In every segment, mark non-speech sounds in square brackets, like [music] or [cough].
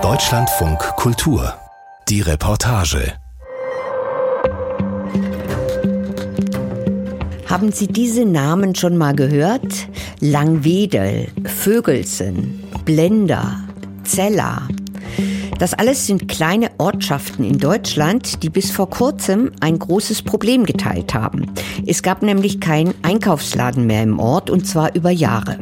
Deutschlandfunk Kultur. Die Reportage. Haben Sie diese Namen schon mal gehört? Langwedel, Vögelsen, Blender, Zeller. Das alles sind kleine Ortschaften in Deutschland, die bis vor kurzem ein großes Problem geteilt haben. Es gab nämlich keinen Einkaufsladen mehr im Ort und zwar über Jahre.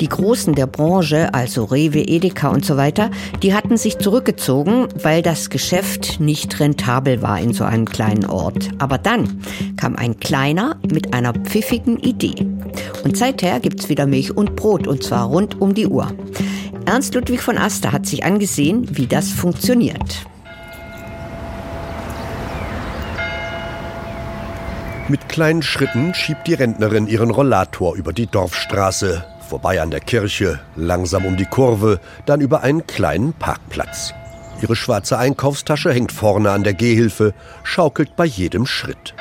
Die Großen der Branche, also Rewe, Edeka und so weiter, die hatten sich zurückgezogen, weil das Geschäft nicht rentabel war in so einem kleinen Ort. Aber dann kam ein kleiner mit einer pfiffigen Idee. Und seither gibt's wieder Milch und Brot und zwar rund um die Uhr. Ernst Ludwig von Aster hat sich angesehen, wie das funktioniert. Mit kleinen Schritten schiebt die Rentnerin ihren Rollator über die Dorfstraße vorbei an der Kirche, langsam um die Kurve, dann über einen kleinen Parkplatz. Ihre schwarze Einkaufstasche hängt vorne an der Gehhilfe, schaukelt bei jedem Schritt.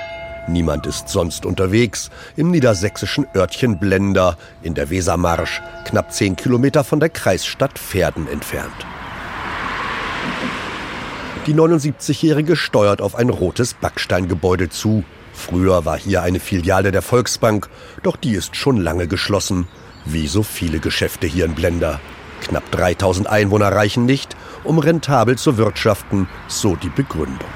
Niemand ist sonst unterwegs im niedersächsischen Örtchen Blender in der Wesermarsch, knapp zehn Kilometer von der Kreisstadt Pferden entfernt. Die 79-Jährige steuert auf ein rotes Backsteingebäude zu. Früher war hier eine Filiale der Volksbank, doch die ist schon lange geschlossen. Wie so viele Geschäfte hier in Blender. Knapp 3000 Einwohner reichen nicht, um rentabel zu wirtschaften, so die Begründung.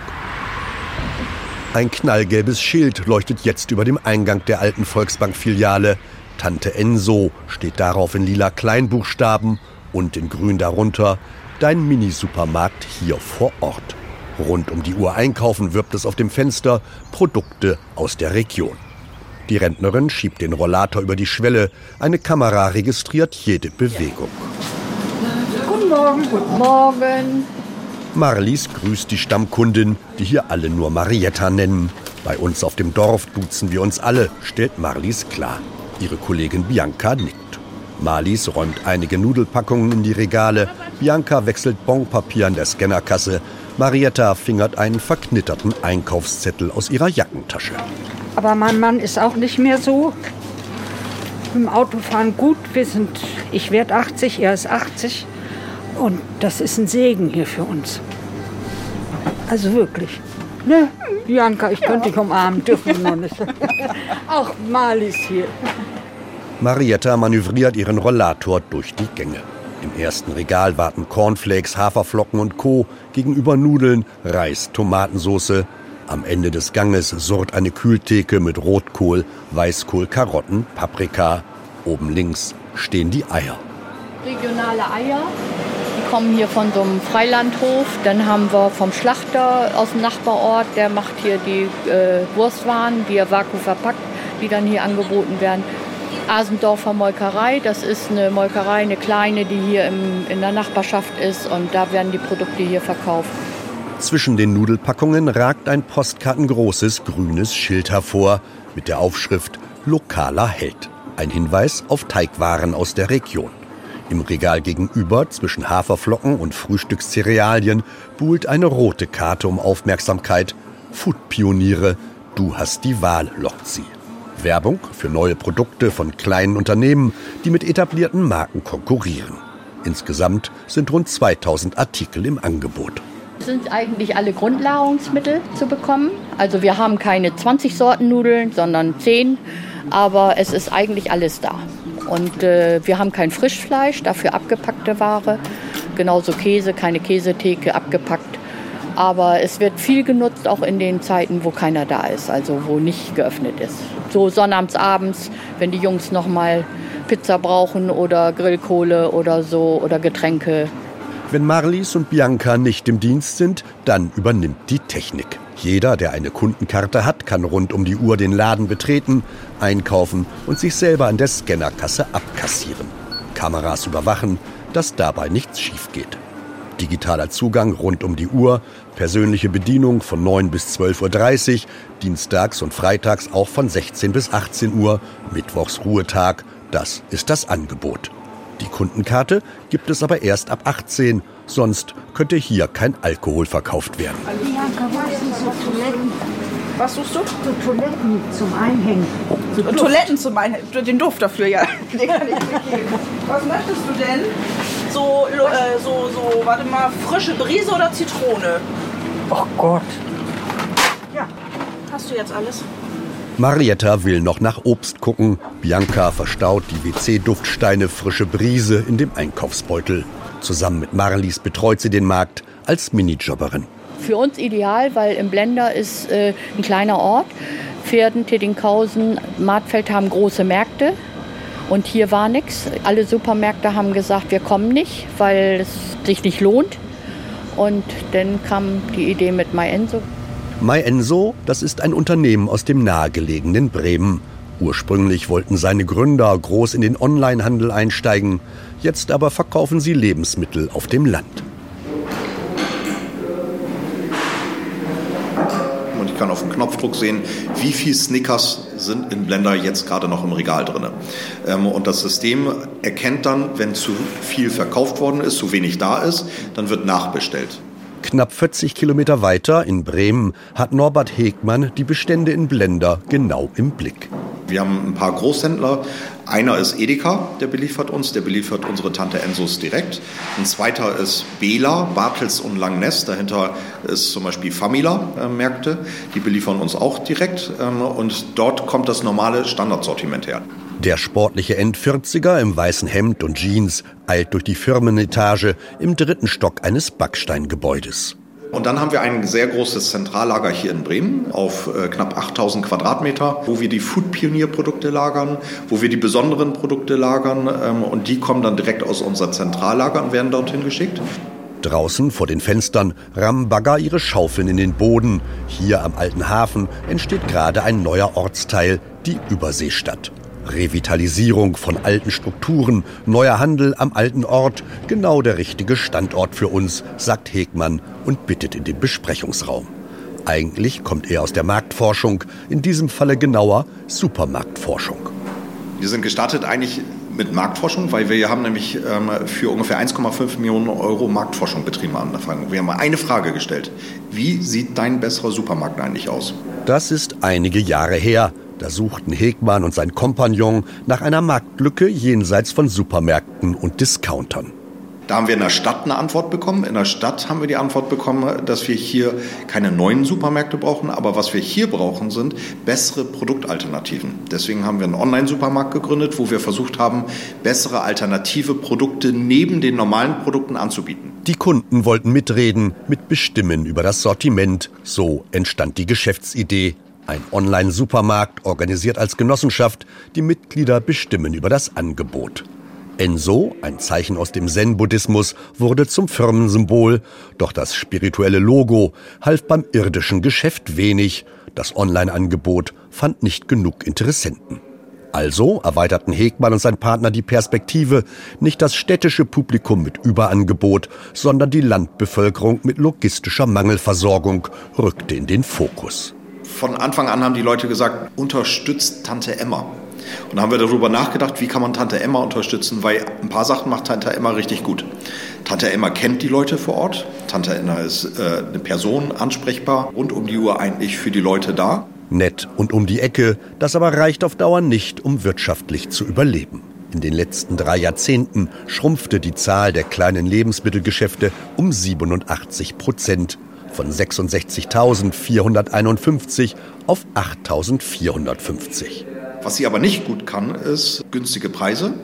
Ein knallgelbes Schild leuchtet jetzt über dem Eingang der alten Volksbank-Filiale. Tante Enso steht darauf in lila Kleinbuchstaben und in grün darunter Dein Mini-Supermarkt hier vor Ort. Rund um die Uhr einkaufen wirbt es auf dem Fenster Produkte aus der Region. Die Rentnerin schiebt den Rollator über die Schwelle. Eine Kamera registriert jede Bewegung. Guten Morgen. Guten Morgen. Marlies grüßt die Stammkundin, die hier alle nur Marietta nennen. Bei uns auf dem Dorf duzen wir uns alle, stellt Marlies klar. Ihre Kollegin Bianca nickt. Marlies räumt einige Nudelpackungen in die Regale. Bianca wechselt Bonpapier an der Scannerkasse. Marietta fingert einen verknitterten Einkaufszettel aus ihrer Jackentasche. Aber mein Mann ist auch nicht mehr so. Im Autofahren gut. Wir sind, ich werde 80, er ist 80. Und das ist ein Segen hier für uns. Also wirklich. Ne, Bianca, ich könnte dich umarmen, dürfen wir noch nicht. [laughs] Auch Marlies hier. Marietta manövriert ihren Rollator durch die Gänge. Im ersten Regal warten Cornflakes, Haferflocken und Co. gegenüber Nudeln, Reis, Tomatensauce, am Ende des Ganges surrt eine Kühltheke mit Rotkohl, Weißkohl, Karotten, Paprika. Oben links stehen die Eier. Regionale Eier, die kommen hier von so einem Freilandhof. Dann haben wir vom Schlachter aus dem Nachbarort, der macht hier die äh, Wurstwaren, die er vakuum verpackt, die dann hier angeboten werden. Asendorfer Molkerei, das ist eine Molkerei, eine kleine, die hier im, in der Nachbarschaft ist und da werden die Produkte hier verkauft. Zwischen den Nudelpackungen ragt ein postkartengroßes grünes Schild hervor mit der Aufschrift Lokaler Held. Ein Hinweis auf Teigwaren aus der Region. Im Regal gegenüber, zwischen Haferflocken und Frühstückscerealien, buhlt eine rote Karte um Aufmerksamkeit. Foodpioniere, du hast die Wahl, lockt sie. Werbung für neue Produkte von kleinen Unternehmen, die mit etablierten Marken konkurrieren. Insgesamt sind rund 2000 Artikel im Angebot sind eigentlich alle Grundnahrungsmittel zu bekommen. Also wir haben keine 20 Sorten Nudeln, sondern 10, aber es ist eigentlich alles da. Und äh, wir haben kein Frischfleisch, dafür abgepackte Ware. Genauso Käse, keine Käsetheke, abgepackt. Aber es wird viel genutzt, auch in den Zeiten, wo keiner da ist, also wo nicht geöffnet ist. So sonnabends abends, wenn die Jungs noch mal Pizza brauchen oder Grillkohle oder so oder Getränke, wenn Marlies und Bianca nicht im Dienst sind, dann übernimmt die Technik. Jeder, der eine Kundenkarte hat, kann rund um die Uhr den Laden betreten, einkaufen und sich selber an der Scannerkasse abkassieren. Kameras überwachen, dass dabei nichts schief geht. Digitaler Zugang rund um die Uhr, persönliche Bedienung von 9 bis 12.30 Uhr, dienstags und freitags auch von 16 bis 18 Uhr, mittwochs Ruhetag, das ist das Angebot. Die Kundenkarte gibt es aber erst ab 18, sonst könnte hier kein Alkohol verkauft werden. Was suchst du? So Toiletten zum Einhängen. Toiletten zum Einhängen. Den Duft dafür, ja. [laughs] Den kann ich dir geben. Was möchtest du denn? so, äh, so, so, warte mal, frische Brise oder Zitrone? Oh Gott. Ja, hast du jetzt alles? Marietta will noch nach Obst gucken. Bianca verstaut die WC-Duftsteine frische Brise in dem Einkaufsbeutel. Zusammen mit Marlies betreut sie den Markt als Minijobberin. Für uns ideal, weil im Blender ist äh, ein kleiner Ort. Pferden, Tedinghausen, Martfeld haben große Märkte. Und hier war nichts. Alle Supermärkte haben gesagt, wir kommen nicht, weil es sich nicht lohnt. Und dann kam die Idee mit MyEnso. MyEnso, das ist ein Unternehmen aus dem nahegelegenen Bremen. Ursprünglich wollten seine Gründer groß in den Onlinehandel einsteigen. Jetzt aber verkaufen sie Lebensmittel auf dem Land. Und ich kann auf dem Knopfdruck sehen, wie viel Snickers sind in Blender jetzt gerade noch im Regal drin. Ähm, und das System erkennt dann, wenn zu viel verkauft worden ist, zu wenig da ist, dann wird nachbestellt. Knapp 40 Kilometer weiter in Bremen hat Norbert Hegmann die Bestände in Blender genau im Blick. Wir haben ein paar Großhändler. Einer ist Edeka, der beliefert uns, der beliefert unsere Tante Ensos direkt. Ein zweiter ist Bela, Bartels und Langness. Dahinter ist zum Beispiel Famila äh, die beliefern uns auch direkt. Ähm, und dort kommt das normale Standardsortiment her. Der sportliche End-40er im weißen Hemd und Jeans eilt durch die Firmenetage im dritten Stock eines Backsteingebäudes. Und dann haben wir ein sehr großes Zentrallager hier in Bremen auf äh, knapp 8000 Quadratmeter, wo wir die Food-Pionier-Produkte lagern, wo wir die besonderen Produkte lagern. Ähm, und die kommen dann direkt aus unser Zentrallager und werden dorthin geschickt. Draußen vor den Fenstern rammen Bagger ihre Schaufeln in den Boden. Hier am alten Hafen entsteht gerade ein neuer Ortsteil, die Überseestadt. Revitalisierung von alten Strukturen, neuer Handel am alten Ort, genau der richtige Standort für uns, sagt Hegmann und bittet in den Besprechungsraum. Eigentlich kommt er aus der Marktforschung, in diesem Falle genauer Supermarktforschung. Wir sind gestartet eigentlich mit Marktforschung, weil wir haben nämlich ähm, für ungefähr 1,5 Millionen Euro Marktforschung betrieben angefangen. Wir haben mal eine Frage gestellt. Wie sieht dein besserer Supermarkt eigentlich aus? Das ist einige Jahre her. Da suchten Hegmann und sein Kompagnon nach einer Marktlücke jenseits von Supermärkten und Discountern. Da haben wir in der Stadt eine Antwort bekommen. In der Stadt haben wir die Antwort bekommen, dass wir hier keine neuen Supermärkte brauchen, aber was wir hier brauchen, sind bessere Produktalternativen. Deswegen haben wir einen Online-Supermarkt gegründet, wo wir versucht haben, bessere alternative Produkte neben den normalen Produkten anzubieten. Die Kunden wollten mitreden, mitbestimmen über das Sortiment. So entstand die Geschäftsidee ein Online-Supermarkt organisiert als Genossenschaft, die Mitglieder bestimmen über das Angebot. Enso, ein Zeichen aus dem Zen-Buddhismus, wurde zum Firmensymbol, doch das spirituelle Logo half beim irdischen Geschäft wenig. Das Online-Angebot fand nicht genug Interessenten. Also erweiterten Hegmann und sein Partner die Perspektive, nicht das städtische Publikum mit Überangebot, sondern die Landbevölkerung mit logistischer Mangelversorgung rückte in den Fokus von Anfang an haben die Leute gesagt, unterstützt Tante Emma. Und dann haben wir darüber nachgedacht, wie kann man Tante Emma unterstützen, weil ein paar Sachen macht Tante Emma richtig gut. Tante Emma kennt die Leute vor Ort. Tante Emma ist äh, eine Person, ansprechbar, rund um die Uhr eigentlich für die Leute da. Nett und um die Ecke, das aber reicht auf Dauer nicht, um wirtschaftlich zu überleben. In den letzten drei Jahrzehnten schrumpfte die Zahl der kleinen Lebensmittelgeschäfte um 87 Prozent von 66.451 auf 8.450. Was sie aber nicht gut kann, ist günstige Preise.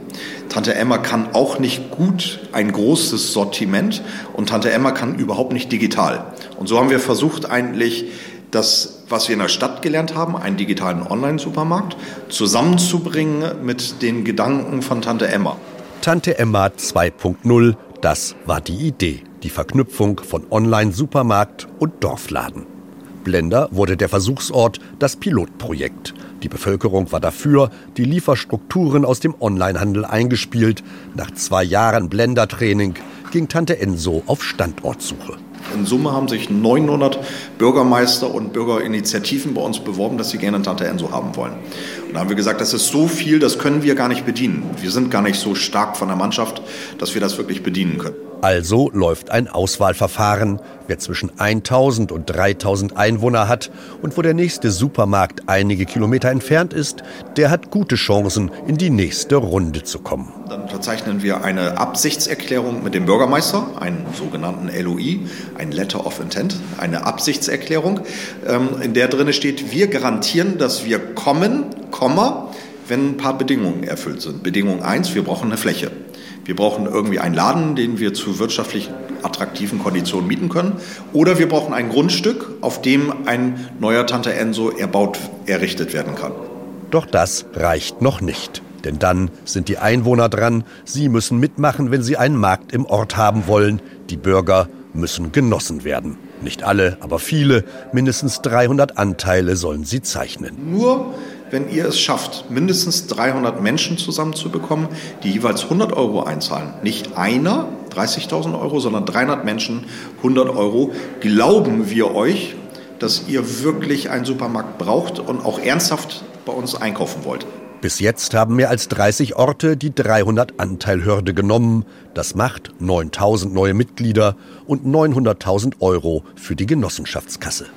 Tante Emma kann auch nicht gut ein großes Sortiment und Tante Emma kann überhaupt nicht digital. Und so haben wir versucht eigentlich das, was wir in der Stadt gelernt haben, einen digitalen Online-Supermarkt, zusammenzubringen mit den Gedanken von Tante Emma. Tante Emma 2.0, das war die Idee die Verknüpfung von Online-Supermarkt und Dorfladen. Blender wurde der Versuchsort, das Pilotprojekt. Die Bevölkerung war dafür, die Lieferstrukturen aus dem Onlinehandel eingespielt. Nach zwei Jahren Blender-Training ging Tante Enso auf Standortsuche. In Summe haben sich 900 Bürgermeister und Bürgerinitiativen bei uns beworben, dass sie gerne Tante Enso haben wollen. Und Da haben wir gesagt, das ist so viel, das können wir gar nicht bedienen. Wir sind gar nicht so stark von der Mannschaft, dass wir das wirklich bedienen können. Also läuft ein Auswahlverfahren. Wer zwischen 1000 und 3000 Einwohner hat und wo der nächste Supermarkt einige Kilometer entfernt ist, der hat gute Chancen, in die nächste Runde zu kommen. Dann unterzeichnen wir eine Absichtserklärung mit dem Bürgermeister, einen sogenannten LOI, ein Letter of Intent, eine Absichtserklärung, ähm, in der drin steht, wir garantieren, dass wir kommen, wenn ein paar Bedingungen erfüllt sind. Bedingung 1, wir brauchen eine Fläche. Wir brauchen irgendwie einen Laden, den wir zu wirtschaftlich attraktiven Konditionen mieten können. Oder wir brauchen ein Grundstück, auf dem ein neuer Tante Enso erbaut, errichtet werden kann. Doch das reicht noch nicht. Denn dann sind die Einwohner dran. Sie müssen mitmachen, wenn sie einen Markt im Ort haben wollen. Die Bürger müssen genossen werden. Nicht alle, aber viele. Mindestens 300 Anteile sollen sie zeichnen. Nur wenn ihr es schafft, mindestens 300 Menschen zusammenzubekommen, die jeweils 100 Euro einzahlen. Nicht einer 30.000 Euro, sondern 300 Menschen 100 Euro. Glauben wir euch, dass ihr wirklich einen Supermarkt braucht und auch ernsthaft bei uns einkaufen wollt. Bis jetzt haben mehr als 30 Orte die 300 Anteilhürde genommen. Das macht 9000 neue Mitglieder und 900.000 Euro für die Genossenschaftskasse.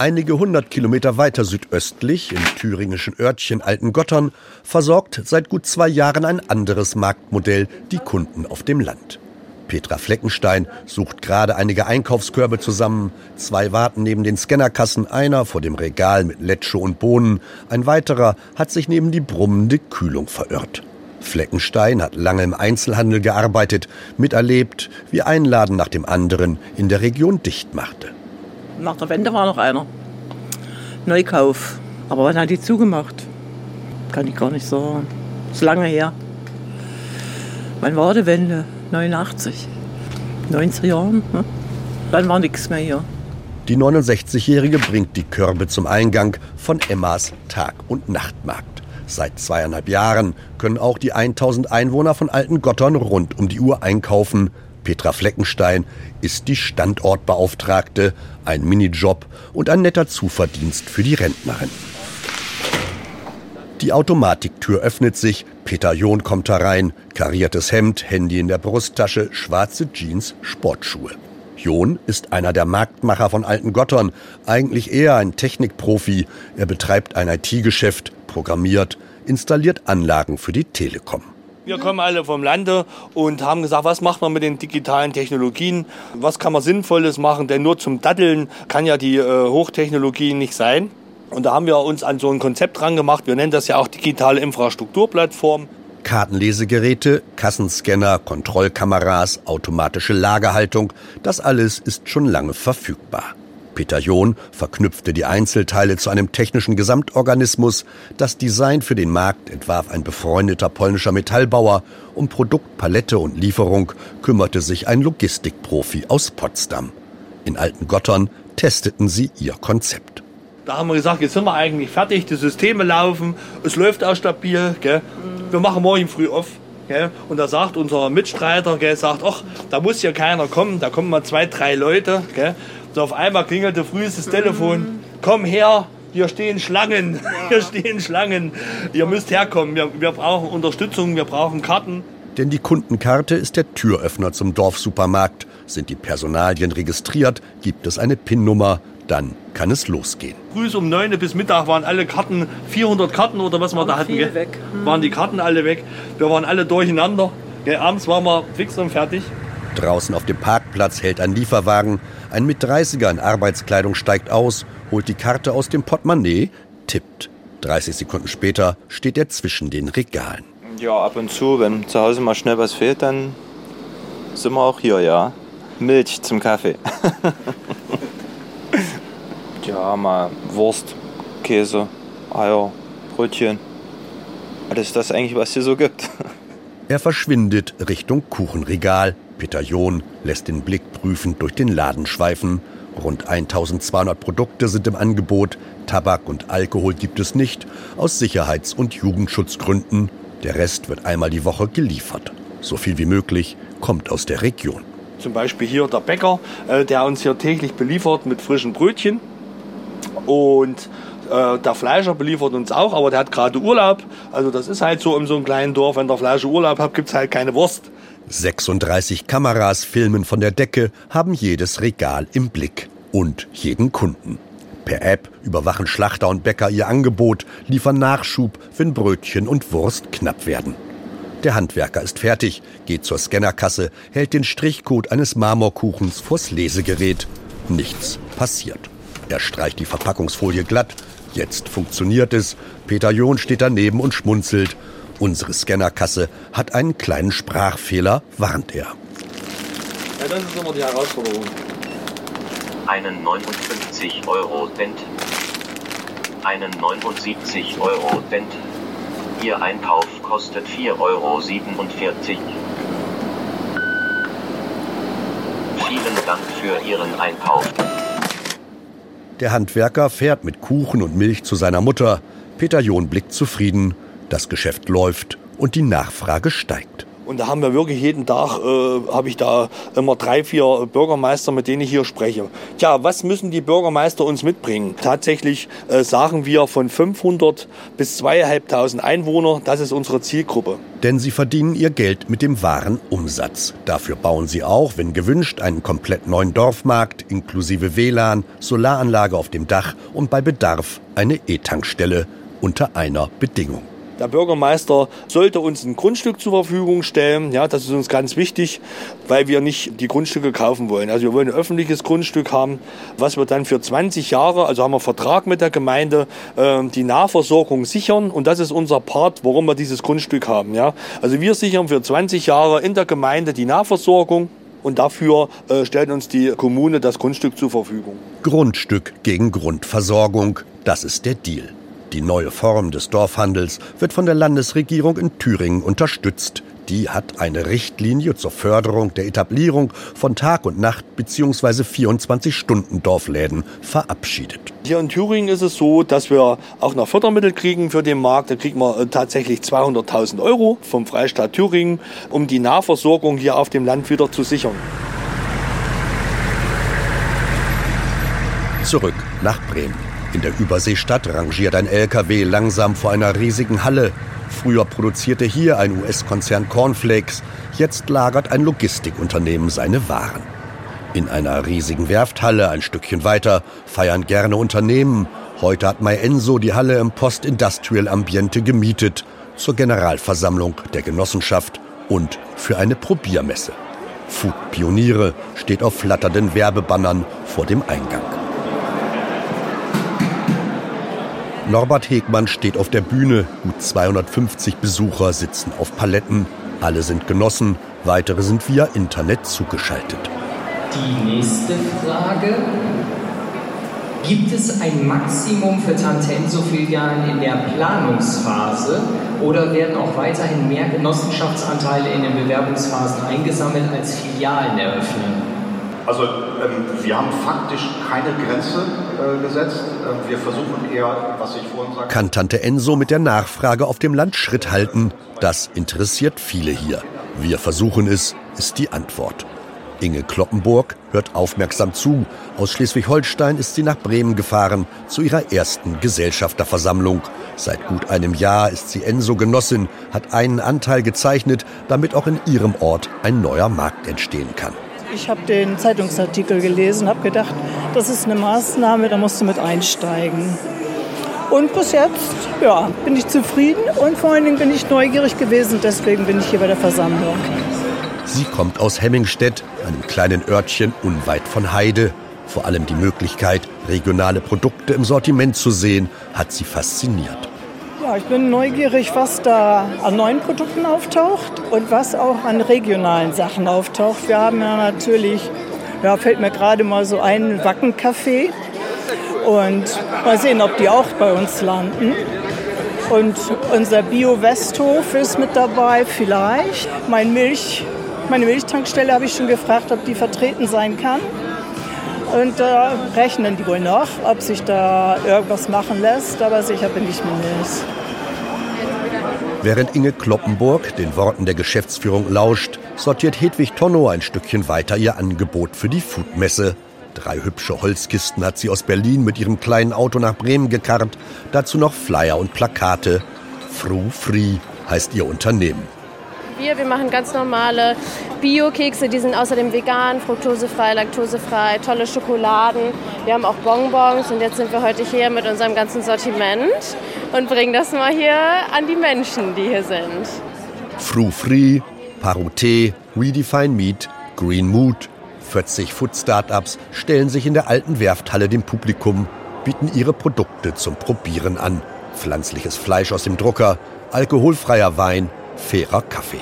Einige hundert Kilometer weiter südöstlich, im thüringischen Örtchen Altengottern, versorgt seit gut zwei Jahren ein anderes Marktmodell die Kunden auf dem Land. Petra Fleckenstein sucht gerade einige Einkaufskörbe zusammen. Zwei warten neben den Scannerkassen, einer vor dem Regal mit Letsche und Bohnen. Ein weiterer hat sich neben die brummende Kühlung verirrt. Fleckenstein hat lange im Einzelhandel gearbeitet, miterlebt, wie ein Laden nach dem anderen in der Region dicht machte. Nach der Wende war noch einer. Neukauf. Aber wann hat die zugemacht? Kann ich gar nicht sagen. Ist lange her. Wann war die Wende? 89. 90 Jahren. Ne? Dann war nichts mehr hier. Die 69-Jährige bringt die Körbe zum Eingang von Emmas Tag- und Nachtmarkt. Seit zweieinhalb Jahren können auch die 1000 Einwohner von Altengottern rund um die Uhr einkaufen. Petra Fleckenstein ist die Standortbeauftragte, ein Minijob und ein netter Zuverdienst für die Rentnerin. Die Automatiktür öffnet sich, Peter John kommt herein, kariertes Hemd, Handy in der Brusttasche, schwarze Jeans, Sportschuhe. John ist einer der Marktmacher von Alten Gottern, eigentlich eher ein Technikprofi. Er betreibt ein IT-Geschäft, programmiert, installiert Anlagen für die Telekom. Wir kommen alle vom Lande und haben gesagt, was macht man mit den digitalen Technologien? Was kann man Sinnvolles machen? Denn nur zum Datteln kann ja die äh, Hochtechnologie nicht sein. Und da haben wir uns an so ein Konzept dran gemacht. Wir nennen das ja auch digitale Infrastrukturplattform. Kartenlesegeräte, Kassenscanner, Kontrollkameras, automatische Lagerhaltung, das alles ist schon lange verfügbar. Peter John verknüpfte die Einzelteile zu einem technischen Gesamtorganismus. Das Design für den Markt entwarf ein befreundeter polnischer Metallbauer. Um Produkt, Palette und Lieferung kümmerte sich ein Logistikprofi aus Potsdam. In Altengottern testeten sie ihr Konzept. Da haben wir gesagt, jetzt sind wir eigentlich fertig, die Systeme laufen, es läuft auch stabil. Gell? Wir machen morgen früh auf. Gell? Und da sagt unser Mitstreiter, gell, sagt, ach, da muss hier keiner kommen, da kommen mal zwei, drei Leute. Gell? So auf einmal klingelte früh das Telefon. Komm her, hier stehen Schlangen. [laughs] Hier stehen Schlangen. Ihr müsst herkommen. Wir, wir brauchen Unterstützung, wir brauchen Karten. Denn die Kundenkarte ist der Türöffner zum Dorfsupermarkt. Sind die Personalien registriert, gibt es eine PIN-Nummer, dann kann es losgehen. Früh um 9 bis Mittag waren alle Karten, 400 Karten oder was wir da hatten, gell? weg. Hm. waren die Karten alle weg. Wir waren alle durcheinander. Gell? Abends waren wir fix und fertig. Draußen auf dem Parkplatz hält ein Lieferwagen. Ein Mit-30er in Arbeitskleidung steigt aus, holt die Karte aus dem Portemonnaie, tippt. 30 Sekunden später steht er zwischen den Regalen. Ja, ab und zu, wenn zu Hause mal schnell was fehlt, dann sind wir auch hier, ja. Milch zum Kaffee. [laughs] ja, mal Wurst, Käse, Eier, Brötchen. Alles das eigentlich, was hier so gibt. [laughs] Er verschwindet Richtung Kuchenregal. Peter John lässt den Blick prüfend durch den Laden schweifen. Rund 1200 Produkte sind im Angebot. Tabak und Alkohol gibt es nicht, aus Sicherheits- und Jugendschutzgründen. Der Rest wird einmal die Woche geliefert. So viel wie möglich kommt aus der Region. Zum Beispiel hier der Bäcker, äh, der uns hier täglich beliefert mit frischen Brötchen. Und äh, der Fleischer beliefert uns auch, aber der hat gerade Urlaub. Also das ist halt so in so einem kleinen Dorf, wenn der Fleischer Urlaub hat, gibt es halt keine Wurst. 36 Kameras filmen von der Decke, haben jedes Regal im Blick und jeden Kunden. Per App überwachen Schlachter und Bäcker ihr Angebot, liefern Nachschub, wenn Brötchen und Wurst knapp werden. Der Handwerker ist fertig, geht zur Scannerkasse, hält den Strichcode eines Marmorkuchens vors Lesegerät. Nichts passiert. Er streicht die Verpackungsfolie glatt. Jetzt funktioniert es. Peter John steht daneben und schmunzelt. Unsere Scannerkasse hat einen kleinen Sprachfehler, warnt er. Ja, das ist immer die Herausforderung. Einen 59 Euro Cent. Einen 79 Euro Cent. Ihr Einkauf kostet 4,47 Euro. Vielen Dank für Ihren Einkauf. Der Handwerker fährt mit Kuchen und Milch zu seiner Mutter. Peter John blickt zufrieden. Das Geschäft läuft und die Nachfrage steigt. Und da haben wir wirklich jeden Tag, äh, habe ich da immer drei, vier Bürgermeister, mit denen ich hier spreche. Tja, was müssen die Bürgermeister uns mitbringen? Tatsächlich äh, sagen wir von 500 bis 2500 Einwohner, das ist unsere Zielgruppe. Denn sie verdienen ihr Geld mit dem wahren Umsatz. Dafür bauen sie auch, wenn gewünscht, einen komplett neuen Dorfmarkt inklusive WLAN, Solaranlage auf dem Dach und bei Bedarf eine E-Tankstelle unter einer Bedingung. Der Bürgermeister sollte uns ein Grundstück zur Verfügung stellen. Ja, das ist uns ganz wichtig, weil wir nicht die Grundstücke kaufen wollen. Also wir wollen ein öffentliches Grundstück haben, was wir dann für 20 Jahre, also haben wir Vertrag mit der Gemeinde, äh, die Nahversorgung sichern. Und das ist unser Part, warum wir dieses Grundstück haben. Ja, also wir sichern für 20 Jahre in der Gemeinde die Nahversorgung. Und dafür äh, stellt uns die Kommune das Grundstück zur Verfügung. Grundstück gegen Grundversorgung, das ist der Deal. Die neue Form des Dorfhandels wird von der Landesregierung in Thüringen unterstützt. Die hat eine Richtlinie zur Förderung der Etablierung von Tag- und Nacht- bzw. 24-Stunden-Dorfläden verabschiedet. Hier in Thüringen ist es so, dass wir auch noch Fördermittel kriegen für den Markt. Da kriegen wir äh, tatsächlich 200.000 Euro vom Freistaat Thüringen, um die Nahversorgung hier auf dem Land wieder zu sichern. Zurück nach Bremen. In der Überseestadt rangiert ein LKW langsam vor einer riesigen Halle. Früher produzierte hier ein US-Konzern Cornflakes, jetzt lagert ein Logistikunternehmen seine Waren. In einer riesigen Werfthalle ein Stückchen weiter feiern gerne Unternehmen. Heute hat Enso die Halle im Post-Industrial Ambiente gemietet zur Generalversammlung der Genossenschaft und für eine Probiermesse. Food Pioniere steht auf flatternden Werbebannern vor dem Eingang. Norbert Hegmann steht auf der Bühne. Gut 250 Besucher sitzen auf Paletten. Alle sind Genossen, weitere sind via Internet zugeschaltet. Die nächste Frage. Gibt es ein Maximum für Tante Enso-Filialen in der Planungsphase oder werden auch weiterhin mehr Genossenschaftsanteile in den Bewerbungsphasen eingesammelt als Filialen eröffnen? Also ähm, wir haben faktisch keine Grenze äh, gesetzt. Ähm, wir versuchen eher, was ich vorhin sagte. Kann Tante Enso mit der Nachfrage auf dem Land Schritt halten? Das interessiert viele hier. Wir versuchen es, ist die Antwort. Inge Kloppenburg hört aufmerksam zu. Aus Schleswig-Holstein ist sie nach Bremen gefahren zu ihrer ersten Gesellschafterversammlung. Seit gut einem Jahr ist sie Enso-Genossin, hat einen Anteil gezeichnet, damit auch in ihrem Ort ein neuer Markt entstehen kann. Ich habe den Zeitungsartikel gelesen, habe gedacht, das ist eine Maßnahme, da musst du mit einsteigen. Und bis jetzt, ja, bin ich zufrieden und vor allen Dingen bin ich neugierig gewesen, deswegen bin ich hier bei der Versammlung. Sie kommt aus Hemmingstedt, einem kleinen Örtchen unweit von Heide. Vor allem die Möglichkeit, regionale Produkte im Sortiment zu sehen, hat sie fasziniert. Ich bin neugierig, was da an neuen Produkten auftaucht und was auch an regionalen Sachen auftaucht. Wir haben ja natürlich, ja, fällt mir gerade mal so ein, Wackencafé. Und mal sehen, ob die auch bei uns landen. Und unser Bio-Westhof ist mit dabei, vielleicht. Mein Milch, meine Milchtankstelle habe ich schon gefragt, ob die vertreten sein kann. Und da äh, rechnen die wohl noch, ob sich da irgendwas machen lässt, aber sicher bin ich mir nicht. Während Inge Kloppenburg den Worten der Geschäftsführung lauscht, sortiert Hedwig Tonno ein Stückchen weiter ihr Angebot für die Foodmesse. Drei hübsche Holzkisten hat sie aus Berlin mit ihrem kleinen Auto nach Bremen gekarrt. Dazu noch Flyer und Plakate. Fru Free heißt ihr Unternehmen. Wir, wir machen ganz normale Bio-Kekse, die sind außerdem vegan, fruktosefrei, laktosefrei, tolle Schokoladen. Wir haben auch Bonbons und jetzt sind wir heute hier mit unserem ganzen Sortiment und bringen das mal hier an die Menschen, die hier sind. Fru Free, Parouté, Redefine Meat, Green Mood, 40 Food-Startups stellen sich in der alten Werfthalle dem Publikum, bieten ihre Produkte zum Probieren an. Pflanzliches Fleisch aus dem Drucker, alkoholfreier Wein, fairer Kaffee.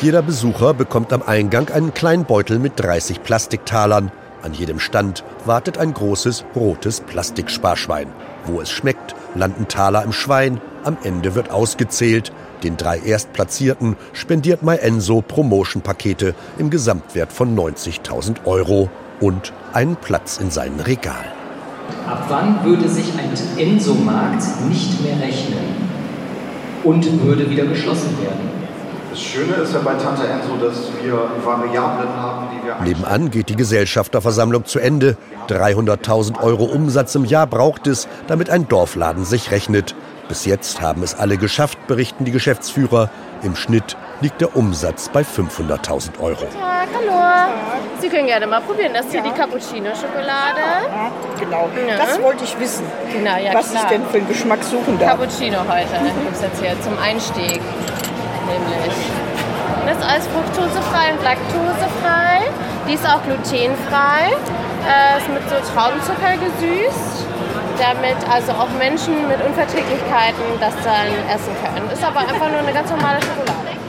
Jeder Besucher bekommt am Eingang einen kleinen Beutel mit 30 Plastiktalern. An jedem Stand wartet ein großes rotes Plastiksparschwein. Wo es schmeckt, landen Taler im Schwein. Am Ende wird ausgezählt. Den drei Erstplatzierten spendiert MyEnso Promotion-Pakete im Gesamtwert von 90.000 Euro und einen Platz in seinem Regal. Ab wann würde sich ein Enso-Markt nicht mehr rechnen und würde wieder geschlossen werden? Das Schöne ist ja bei Tante Enso, dass wir Variablen haben, die wir Nebenan geht die Gesellschafterversammlung zu Ende. 300.000 Euro Umsatz im Jahr braucht es, damit ein Dorfladen sich rechnet. Bis jetzt haben es alle geschafft, berichten die Geschäftsführer. Im Schnitt liegt der Umsatz bei 500.000 Euro. Guten Tag, hallo. Sie können gerne mal probieren. Das ist hier die Cappuccino-Schokolade. Genau, Ja. das wollte ich wissen. Genau, ja was klar. ich denn für einen Geschmack suchen darf. Cappuccino heute gibt es jetzt hier zum Einstieg. Nämlich. Das ist alles fruktosefrei und laktosefrei. Die ist auch glutenfrei. Äh, ist mit so Traubenzucker gesüßt. Damit also auch Menschen mit Unverträglichkeiten das dann essen können. Ist aber einfach nur eine ganz normale Schokolade.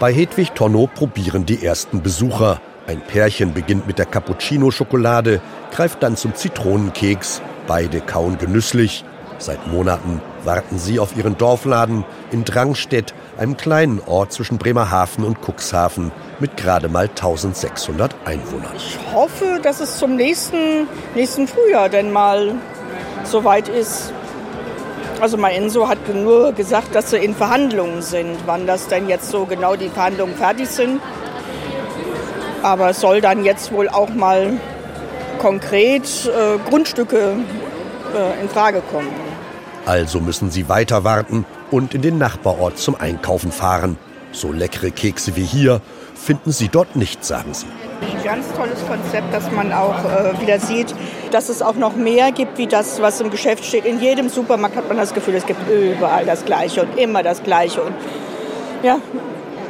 Bei Hedwig Tonno probieren die ersten Besucher. Ein Pärchen beginnt mit der Cappuccino-Schokolade, greift dann zum Zitronenkeks. Beide kauen genüsslich. Seit Monaten warten sie auf ihren Dorfladen in Drangstedt, einem kleinen Ort zwischen Bremerhaven und Cuxhaven mit gerade mal 1600 Einwohnern. Ich hoffe, dass es zum nächsten, nächsten Frühjahr denn mal soweit ist. Also mein Enso hat nur gesagt, dass sie in Verhandlungen sind. Wann das denn jetzt so genau die Verhandlungen fertig sind. Aber es soll dann jetzt wohl auch mal konkret äh, Grundstücke äh, in Frage kommen. Also müssen sie weiter warten und in den Nachbarort zum Einkaufen fahren. So leckere Kekse wie hier finden sie dort nicht, sagen sie. Ein ganz tolles Konzept, dass man auch äh, wieder sieht, dass es auch noch mehr gibt, wie das, was im Geschäft steht. In jedem Supermarkt hat man das Gefühl, es gibt überall das Gleiche und immer das Gleiche. Und ja,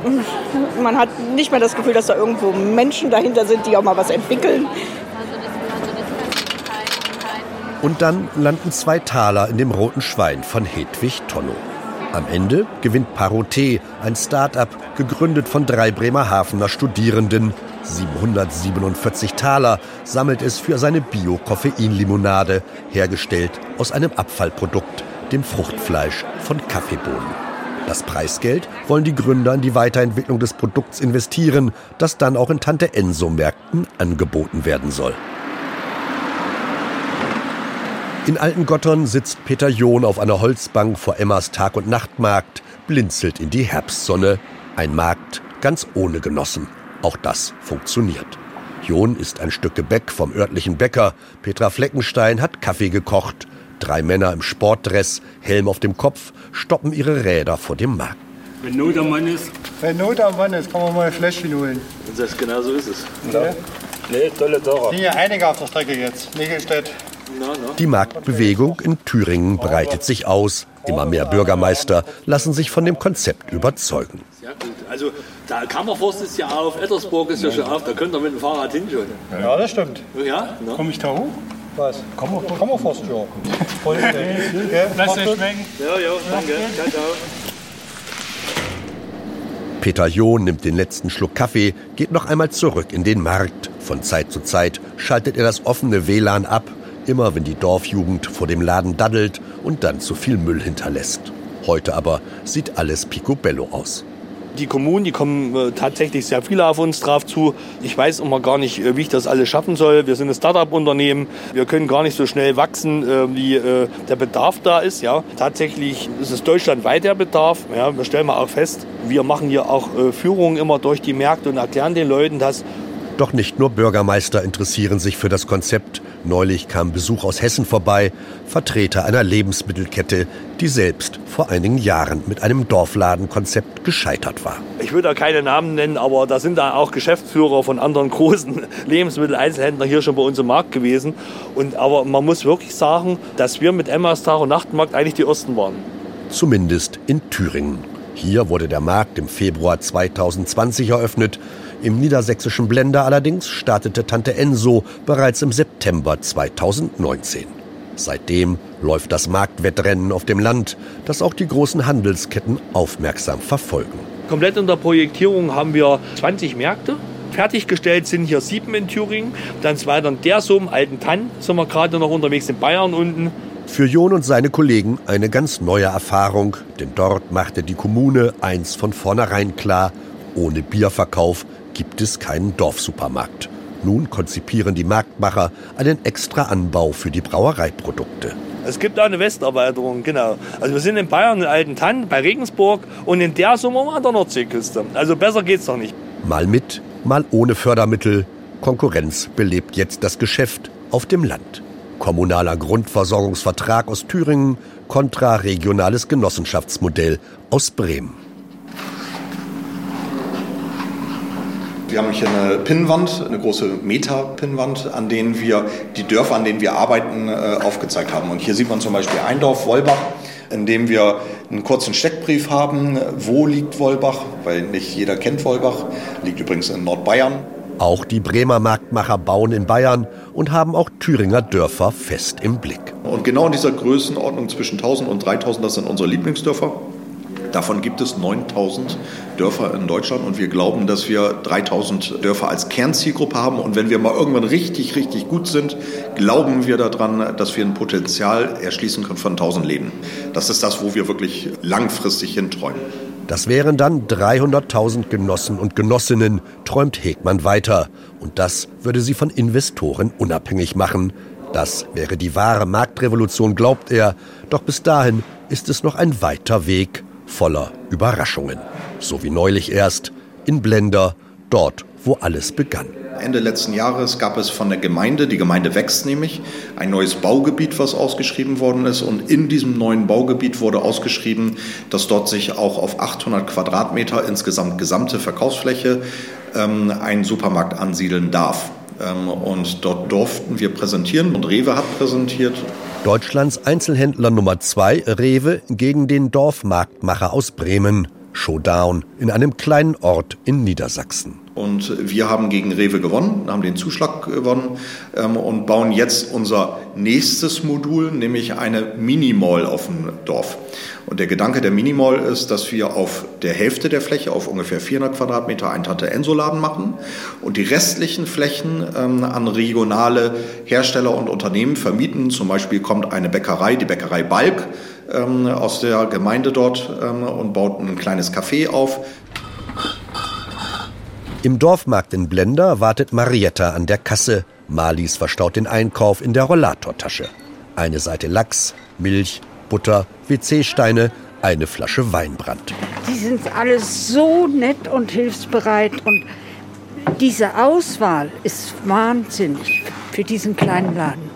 [laughs] man hat nicht mehr das Gefühl, dass da irgendwo Menschen dahinter sind, die auch mal was entwickeln. Und dann landen zwei Taler in dem roten Schwein von Hedwig Tonno. Am Ende gewinnt Paroté, ein Start-up, gegründet von drei Bremerhavener Studierenden. 747 Taler sammelt es für seine Bio-Koffeinlimonade, hergestellt aus einem Abfallprodukt, dem Fruchtfleisch von Kaffeebohnen. Das Preisgeld wollen die Gründer in die Weiterentwicklung des Produkts investieren, das dann auch in Tante Enso-Märkten angeboten werden soll. In Altengottern sitzt Peter John auf einer Holzbank vor Emmas Tag- und Nachtmarkt, blinzelt in die Herbstsonne. Ein Markt ganz ohne Genossen. Auch das funktioniert. John isst ein Stück Gebäck vom örtlichen Bäcker. Petra Fleckenstein hat Kaffee gekocht. Drei Männer im Sportdress, Helm auf dem Kopf, stoppen ihre Räder vor dem Markt. Wenn Not am Mann ist. Wenn Not am Mann ist, kann man mal ein Fläschchen holen. Und das genau so ist es. Ne? Nee, tolle Sache. Sind ja einige auf der Strecke jetzt. Nickelstedt. Die Marktbewegung in Thüringen breitet sich aus. Immer mehr Bürgermeister lassen sich von dem Konzept überzeugen. Ja. Also, der Kammerforst ist ja auf, Ettersburg ist ja schon auf, da könnt ihr mit dem Fahrrad hin schon. Ja, das stimmt. Ja? Ne? Komme ich da hoch? Was? Kammer, Kammerforst, ja. Voll Lasst euch schmecken. Ja, ja, danke. Ciao, ciao. Peter John nimmt den letzten Schluck Kaffee, geht noch einmal zurück in den Markt. Von Zeit zu Zeit schaltet er das offene WLAN ab, immer wenn die Dorfjugend vor dem Laden daddelt und dann zu viel Müll hinterlässt. Heute aber sieht alles picobello aus. Die Kommunen, die kommen äh, tatsächlich sehr viele auf uns drauf zu. Ich weiß immer gar nicht, äh, wie ich das alles schaffen soll. Wir sind ein Start-up-Unternehmen. Wir können gar nicht so schnell wachsen, äh, wie der Bedarf da ist. Ja. Tatsächlich ist es deutschlandweit der Bedarf. Ja. Wir stellen mal auch fest, wir machen hier auch Führungen immer durch die Märkte und erklären den Leuten das. Doch nicht nur Bürgermeister interessieren sich für das Konzept. Neulich kam Besuch aus Hessen vorbei, Vertreter einer Lebensmittelkette, die selbst vor einigen Jahren mit einem Dorfladenkonzept gescheitert war. Ich will da keine Namen nennen, aber da sind da auch Geschäftsführer von anderen [laughs] großen Lebensmitteleinzelhändlern hier schon bei uns im Markt gewesen. Und, aber man muss wirklich sagen, dass wir mit Emmas Tag und Nachtmarkt eigentlich die Ersten waren. Zumindest in Thüringen. Hier wurde der Markt im Februar 2020 eröffnet. Im niedersächsischen Blender allerdings startete Tante Enso bereits im September 2019. Seitdem läuft das Marktwettrennen auf dem Land, das auch die großen Handelsketten aufmerksam verfolgen. Komplett in der Projektierung haben wir 20 Märkte. Fertiggestellt sind hier sieben in Thüringen. Dann weiter in Dersum, Alten Tann sind wir gerade noch unterwegs in Bayern unten. Für Jon und seine Kollegen eine ganz neue Erfahrung, denn dort machte die Kommune eins von vornherein klar, ohne Bierverkauf gibt es keinen Dorfsupermarkt. Nun konzipieren die Marktmacher einen extra Anbau für die Brauereiprodukte. Es gibt auch eine Westerweiterung, genau. Also wir sind in Bayern in Alten Tann, bei Regensburg und in der Sommer an der Nordseeküste. Also besser geht's doch nicht. Mal mit, mal ohne Fördermittel. Konkurrenz belebt jetzt das Geschäft auf dem Land. Kommunaler Grundversorgungsvertrag aus Thüringen kontra regionales Genossenschaftsmodell aus Bremen. Wir haben hier eine Pinnwand, eine große Meta-Pinnwand, an denen wir die Dörfer, an denen wir arbeiten, äh, aufgezeigt haben. Und hier sieht man zum Beispiel ein Dorf, Wolbach, in dem wir einen kurzen Steckbrief haben. Wo liegt Wolbach? Weil nicht jeder kennt Wolbach. Liegt übrigens in Nordbayern. Auch die Bremer Marktmacher bauen in Bayern und haben auch Thüringer Dörfer fest im Blick. Und genau in dieser Größenordnung zwischen 1000 und 3000, das sind unsere Lieblingsdörfer. Davon gibt es 9000 Dörfer in Deutschland und wir glauben, dass wir 3000 Dörfer als Kernzielgruppe haben. Und wenn wir mal irgendwann richtig, richtig gut sind, glauben wir daran, dass wir ein Potenzial erschließen können von 1000 Läden. Das ist das, wo wir wirklich langfristig hinträumen. Das wären dann 300.000 Genossen und Genossinnen, träumt Hegmann weiter. Und das würde sie von Investoren unabhängig machen. Das wäre die wahre Marktrevolution, glaubt er. Doch bis dahin ist es noch ein weiter Weg voller Überraschungen. So wie neulich erst in Blender, dort, wo alles begann. Ende letzten Jahres gab es von der Gemeinde, die Gemeinde wächst nämlich, ein neues Baugebiet, was ausgeschrieben worden ist. Und in diesem neuen Baugebiet wurde ausgeschrieben, dass dort sich auch auf 800 Quadratmeter insgesamt gesamte Verkaufsfläche ähm, ein Supermarkt ansiedeln darf. Ähm, und dort durften wir präsentieren und Rewe hat präsentiert. Deutschlands Einzelhändler Nummer zwei, Rewe, gegen den Dorfmarktmacher aus Bremen. Showdown in einem kleinen Ort in Niedersachsen. Und wir haben gegen Rewe gewonnen, haben den Zuschlag gewonnen ähm, und bauen jetzt unser nächstes Modul, nämlich eine Minimall auf dem Dorf. Und der Gedanke der Minimall ist, dass wir auf der Hälfte der Fläche, auf ungefähr 400 Quadratmeter, einen Tante-Enso-Laden machen und die restlichen Flächen ähm, an regionale Hersteller und Unternehmen vermieten. Zum Beispiel kommt eine Bäckerei, die Bäckerei Balk, ähm, aus der Gemeinde dort ähm, und baut ein kleines Café auf. Im Dorfmarkt in Blender wartet Marietta an der Kasse. Marlies verstaut den Einkauf in der Rollatortasche. Eine Seite Lachs, Milch, Butter, WC-Steine, eine Flasche Weinbrand. Die sind alle so nett und hilfsbereit und diese Auswahl ist wahnsinnig für diesen kleinen Laden.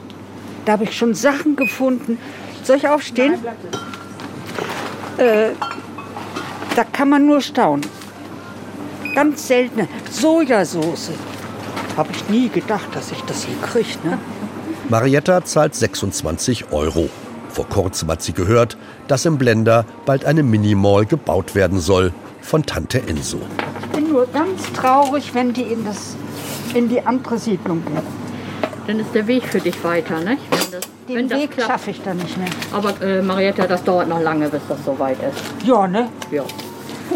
Da habe ich schon Sachen gefunden. Soll ich aufstehen? Äh, da kann man nur staunen. Ganz seltene Sojasauce. Habe ich nie gedacht, dass ich das hier kriege. Ne? Marietta zahlt 26 Euro. Vor kurzem hat sie gehört, dass im Blender bald eine Minimall gebaut werden soll von Tante Enso. Ich bin nur ganz traurig, wenn die in, das, in die andere Siedlung gehen. Dann ist der Weg für dich weiter, ne? Wenn das, Den Weg schaffe ich dann nicht mehr. Aber äh, Marietta, das dauert noch lange, bis das soweit ist. Ja, ne? Ja.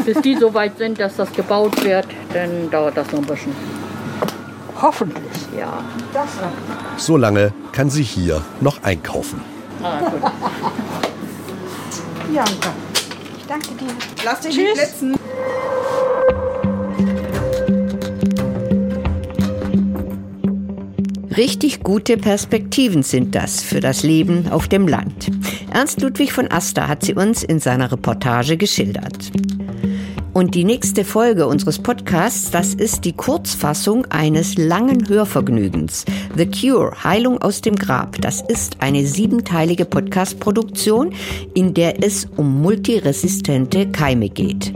Bis die so weit sind, dass das gebaut wird, dann dauert das noch ein bisschen. Hoffentlich. Ja. Das So lange kann sie hier noch einkaufen. Ah, gut. [laughs] Bianca, ich danke dir. Lass dich Tschüss. nicht blitzen. Richtig gute Perspektiven sind das für das Leben auf dem Land. Ernst Ludwig von Aster hat sie uns in seiner Reportage geschildert. Und die nächste Folge unseres Podcasts, das ist die Kurzfassung eines langen Hörvergnügens. The Cure, Heilung aus dem Grab. Das ist eine siebenteilige Podcast-Produktion, in der es um multiresistente Keime geht.